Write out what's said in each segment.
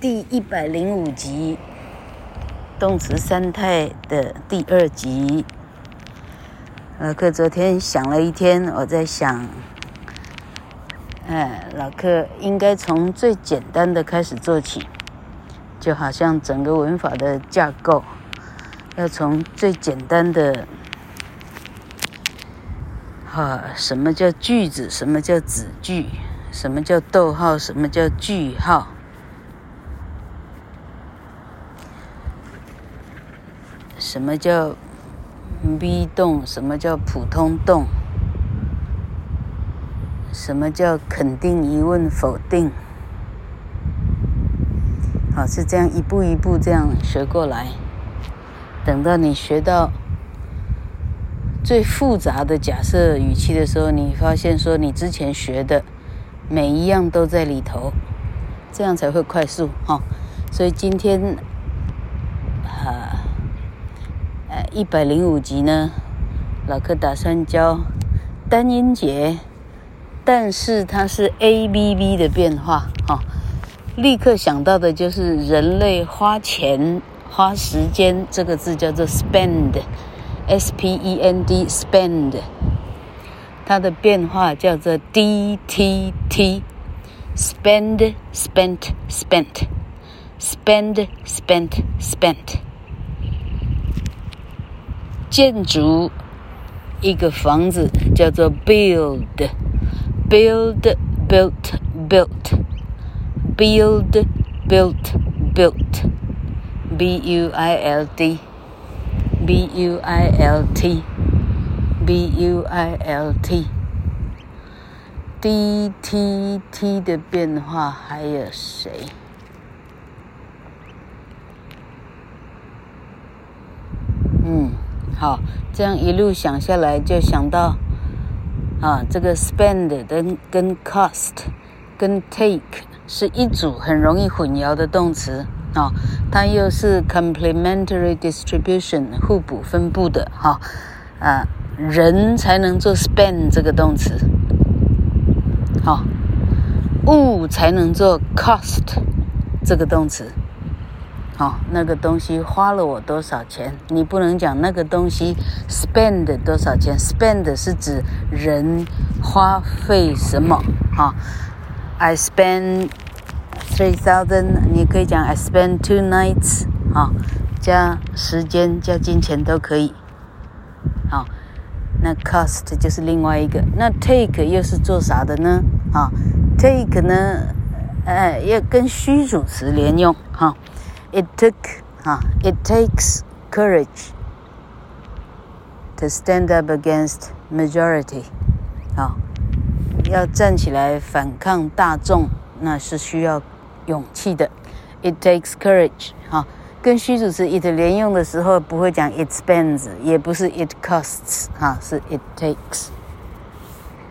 第一百零五集，动词三态的第二集。老克昨天想了一天，我在想，哎，老克应该从最简单的开始做起，就好像整个文法的架构，要从最简单的。啊，什么叫句子？什么叫子句？什么叫逗号？什么叫句号？什么叫 be 动？什么叫普通动？什么叫肯定、疑问、否定？好，是这样一步一步这样学过来。等到你学到。最复杂的假设语气的时候，你发现说你之前学的每一样都在里头，这样才会快速哈、哦。所以今天啊，呃，一百零五集呢，老柯打算教单音节，但是它是 A B B 的变化哈、哦。立刻想到的就是人类花钱花时间，这个字叫做 spend。S P E N D spend，它的变化叫做 D T T，spend spent spent，spend spent spent。建筑一个房子叫做 build，build built built，build built built，B U I L D。B U I L T，B U I L T，D T T 的变化还有谁？嗯，好，这样一路想下来，就想到啊，这个 spend 跟跟 cost 跟 take 是一组很容易混淆的动词。啊、它又是 complementary distribution 互补分布的哈，啊，人才能做 spend 这个动词，好、物才能做 cost 这个动词，哦，那个东西花了我多少钱？你不能讲那个东西 spend 多少钱，spend 是指人花费什么？哈、，I spend。Three thousand，你可以讲 I spend two nights，好，加时间加金钱都可以，好，那 cost 就是另外一个，那 take 又是做啥的呢？啊，take 呢，呃，要跟虚主词连用，哈 ，it took，哈，it takes courage to stand up against majority，好，要站起来反抗大众，那是需要。勇气的，it takes courage 哈，跟虚主词 it 连用的时候不会讲 it spends，也不是 it costs 哈，是 it takes。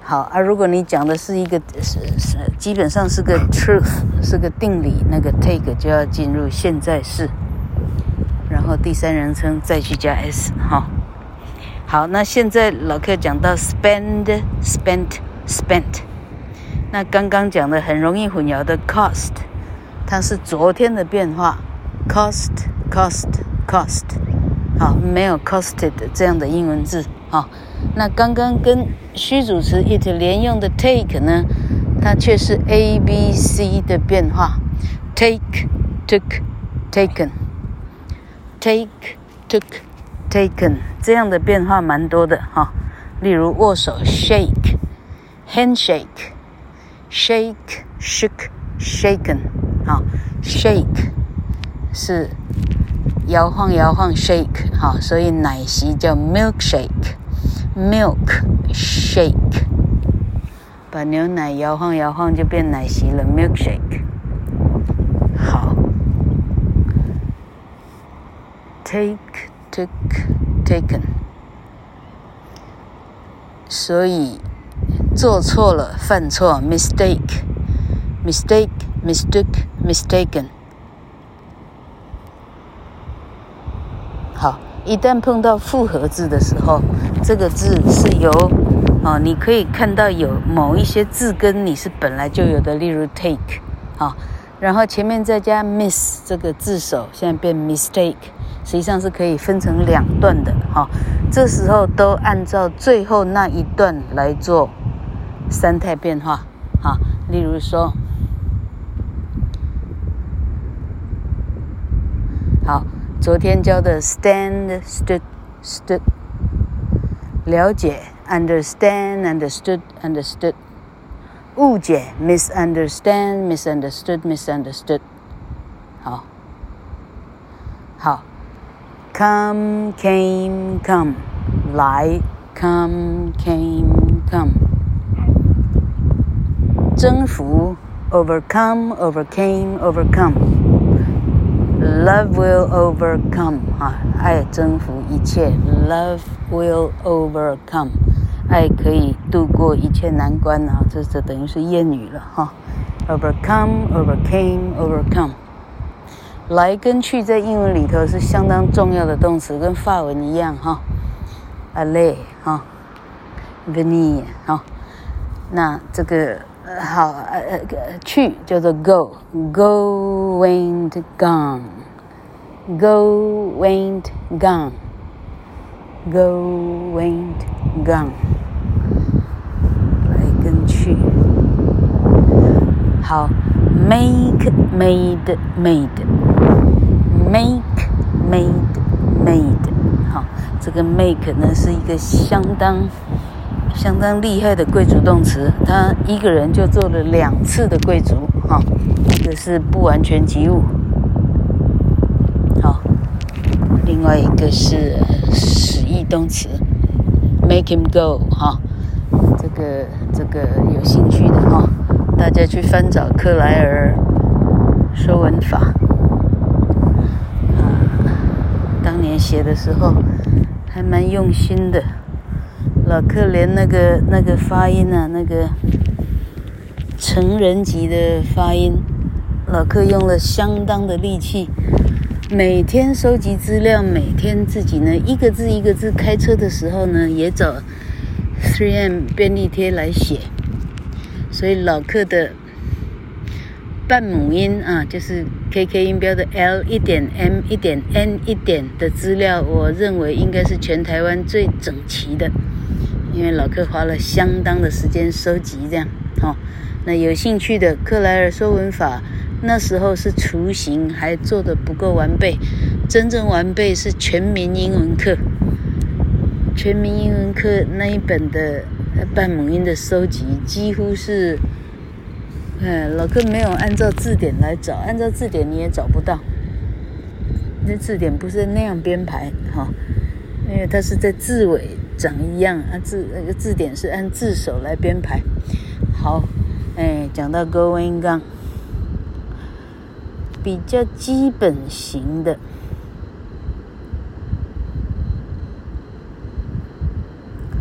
好啊，如果你讲的是一个是是基本上是个 truth，是个定理，那个 take 就要进入现在式，然后第三人称再去加 s 哈。好，那现在老客讲到 spend spent spent，那刚刚讲的很容易混淆的 cost。它是昨天的变化，cost，cost，cost，好，没有 costed 这样的英文字，好，那刚刚跟虚主词 it 连用的 take 呢，它却是 a b c 的变化，take，took，taken，take，took，taken 这样的变化蛮多的哈，例如握手 shake，handshake，shake，shook，shaken。好，shake 是摇晃摇晃 shake，好，所以奶昔叫 milkshake milkshake，milk shake，把牛奶摇晃摇晃就变奶昔了，milkshake。好，take took taken，所以做错了犯错 mistake 一旦碰到复合字的时候，这个字是由哦，你可以看到有某一些字根你是本来就有的，例如 take，啊、然后前面再加 miss 这个字首，现在变 mistake，实际上是可以分成两段的哈。这时候都按照最后那一段来做三态变化哈。例如说，好，昨天教的 stand stood stood，了解 understand understood understood。误解，misunderstand misunderstood misunderstood，好，好，come came come，来，come came come，征服，overcome overcame Love will overcome，哈，爱征服一切，love will overcome。爱可以度过一切难关啊！这这等于是谚语了哈。Overcome, overcame, overcome。来跟去在英文里头是相当重要的动词，跟法文一样哈。a l l e 哈，venir 哈。那这个好呃呃去叫做 go，go went gone，go went gone，go went gone。好，make made made，make made made，好，这个 make 呢是一个相当 相当厉害的贵族动词，他一个人就做了两次的贵族，哈，一个是不完全及物，好，另外一个是使役动词，make him go，哈，这个这个有兴趣的哈。大家去翻找克莱尔说文法，啊，当年写的时候还蛮用心的。老克连那个那个发音啊，那个成人级的发音，老克用了相当的力气，每天收集资料，每天自己呢一个字一个字开车的时候呢，也找 3M 便利贴来写。所以老克的半母音啊，就是 K K 音标的 L 一点 M 一点 N 一点的资料，我认为应该是全台湾最整齐的，因为老克花了相当的时间收集这样。好、哦，那有兴趣的克莱尔说文法，那时候是雏形，还做得不够完备，真正完备是全民英文课，全民英文课那一本的。半母音的收集几乎是，哎，老哥没有按照字典来找，按照字典你也找不到。那字典不是那样编排哈，因为它是在字尾长一样啊，字那个字典是按字首来编排。好，哎，讲到 going gone，比较基本型的。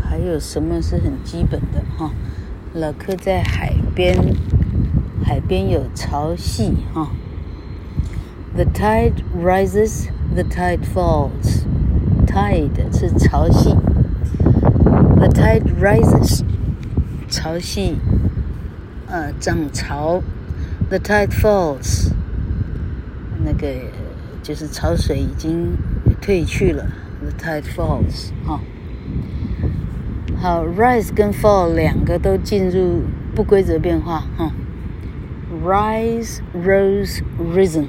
还有什么是很基本的哈？老克在海边，海边有潮汐哈。The tide rises, the tide falls. Tide 是潮汐。The tide rises，潮汐，呃，涨潮。The tide falls，那个就是潮水已经退去了。The tide falls，哈。好，rise 跟 fall 两个都进入不规则变化哈。Rise, rose, risen。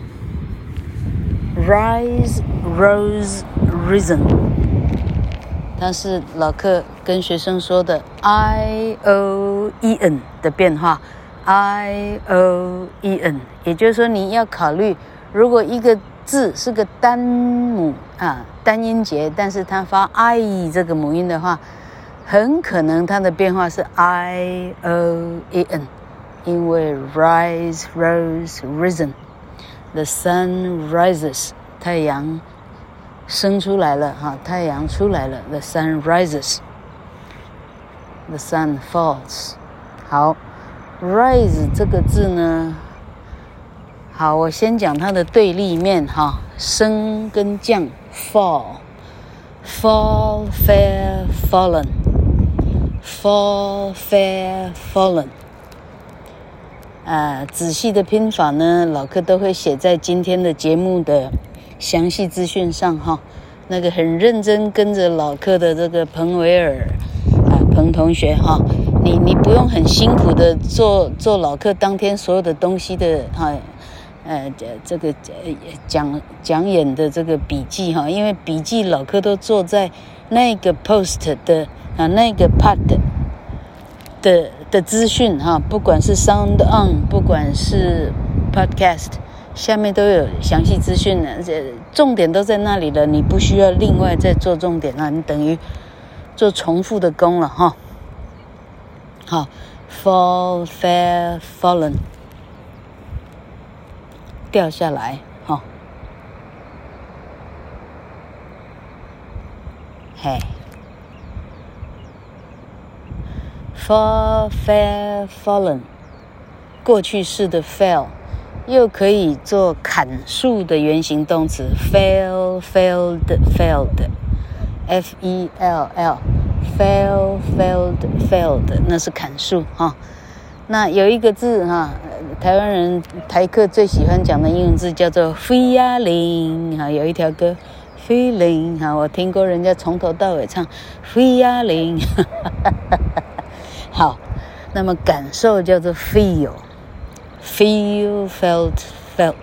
rise, rose, risen。它是老克跟学生说的 i o e n 的变化，i o e n，也就是说你要考虑，如果一个字是个单母啊单音节，但是它发 i 这个母音的话。很可能它的变化是 i o e n，因为 rise rose risen，the sun rises，太阳生出来了哈，太阳出来了，the sun rises，the sun falls。好，rise 这个字呢，好，我先讲它的对立面哈，升跟降，fall，fall fair fallen。Fall, fair, fallen。 啊，仔细的拼法呢，老客都会写在今天的节目的详细资讯上哈。那个很认真跟着老客的这个彭维尔啊，彭同学哈，你你不用很辛苦的做做老客当天所有的东西的哈，呃，这个讲讲演的这个笔记哈，因为笔记老柯都做在那个 post 的啊那个 part 的的资讯哈，不管是 sound on，不管是 podcast。下面都有详细资讯了，这重点都在那里了，你不需要另外再做重点了，你等于做重复的工了哈。好，fall, fell, fallen，掉下来哈。嘿，fall, fell, fallen，过去式的 fell。又可以做砍树的原形动词，fell, failed, failed，f e l l, fell, failed, failed，那是砍树哈。那有一个字哈，台湾人台客最喜欢讲的英文字叫做 feeling 哈，有一条歌 feeling 哈，我听过人家从头到尾唱 feeling，好，那么感受叫做 feel。Feel, felt, felt.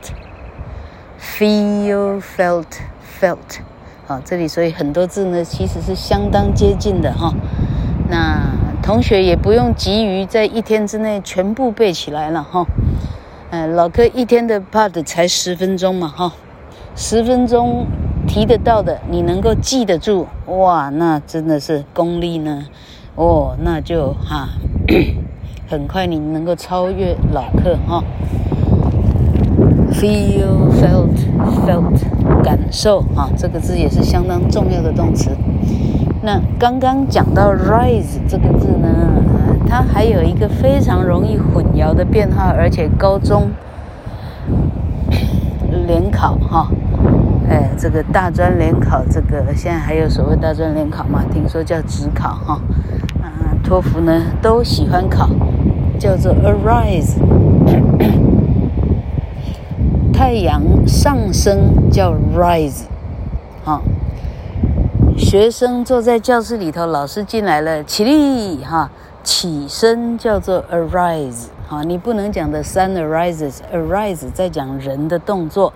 Feel, felt, felt. 好，这里所以很多字呢，其实是相当接近的哈。那同学也不用急于在一天之内全部背起来了哈。嗯，老柯一天的 part 才十分钟嘛哈，十分钟提得到的，你能够记得住，哇，那真的是功力呢。哦，那就哈。很快你能够超越老客哈。Feel, felt, felt，感受哈，这个字也是相当重要的动词。那刚刚讲到 rise 这个字呢，它还有一个非常容易混淆的变化，而且高中 联考哈，哎，这个大专联考，这个现在还有所谓大专联考嘛？听说叫职考哈。托福呢都喜欢考，叫做 arise。太阳上升叫 rise，好。学生坐在教室里头，老师进来了，起立哈，起身叫做 arise，好，你不能讲的 sun arises，arise 在讲人的动作，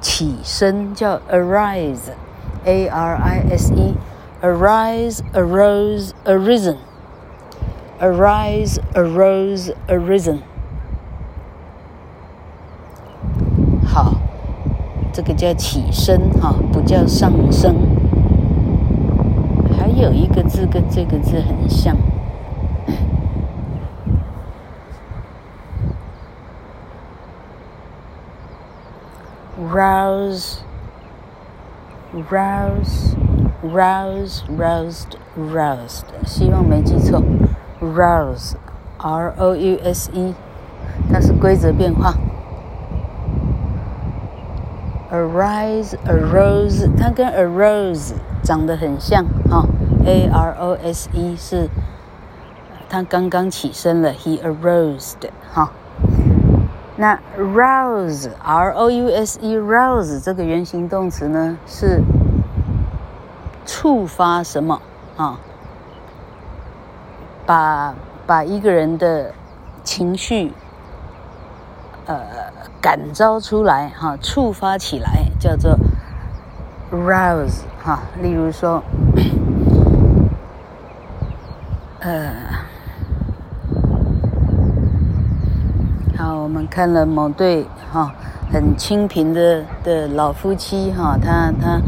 起身叫 arise，a r i s e，arise，arose，arisen。Arise, arose, arisen。好，这个叫起身哈，不叫上升。还有一个字跟这个字很像，rouse, rouse, rouse, roused, roused。希望没记错。 Rouse，R O U S E，它是规则变化。Arise，arose，它跟 arose 长得很像哈。A R O S E 是，他刚刚起身了，He arose 哈。那 rouse，R O U S E，rouse 这个原形动词呢是触发什么啊？把把一个人的情绪，呃，感召出来哈，触发起来，叫做 rouse 哈。例如说，呃，好，我们看了某对哈很清贫的的老夫妻哈，他他。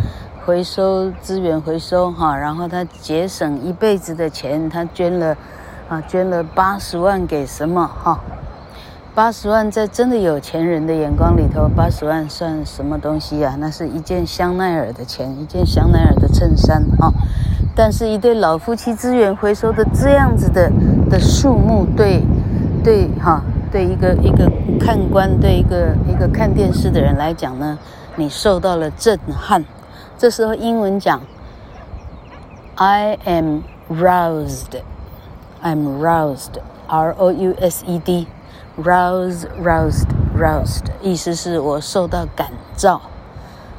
回收资源回收哈，然后他节省一辈子的钱，他捐了，啊，捐了八十万给什么哈？八十万在真的有钱人的眼光里头，八十万算什么东西啊？那是一件香奈儿的钱，一件香奈儿的衬衫哈。但是，一对老夫妻资源回收的这样子的的数目，对，对哈，对一个一个看官，对一个一个看电视的人来讲呢，你受到了震撼。这时候英文讲，I am roused，I'm roused，R O U S E D，roused，roused，roused，意思是我受到感召，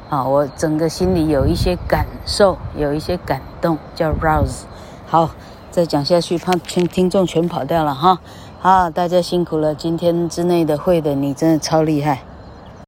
啊，我整个心里有一些感受，有一些感动，叫 rouse。好，再讲下去，怕全听众全跑掉了哈。好，大家辛苦了，今天之内的会的你真的超厉害。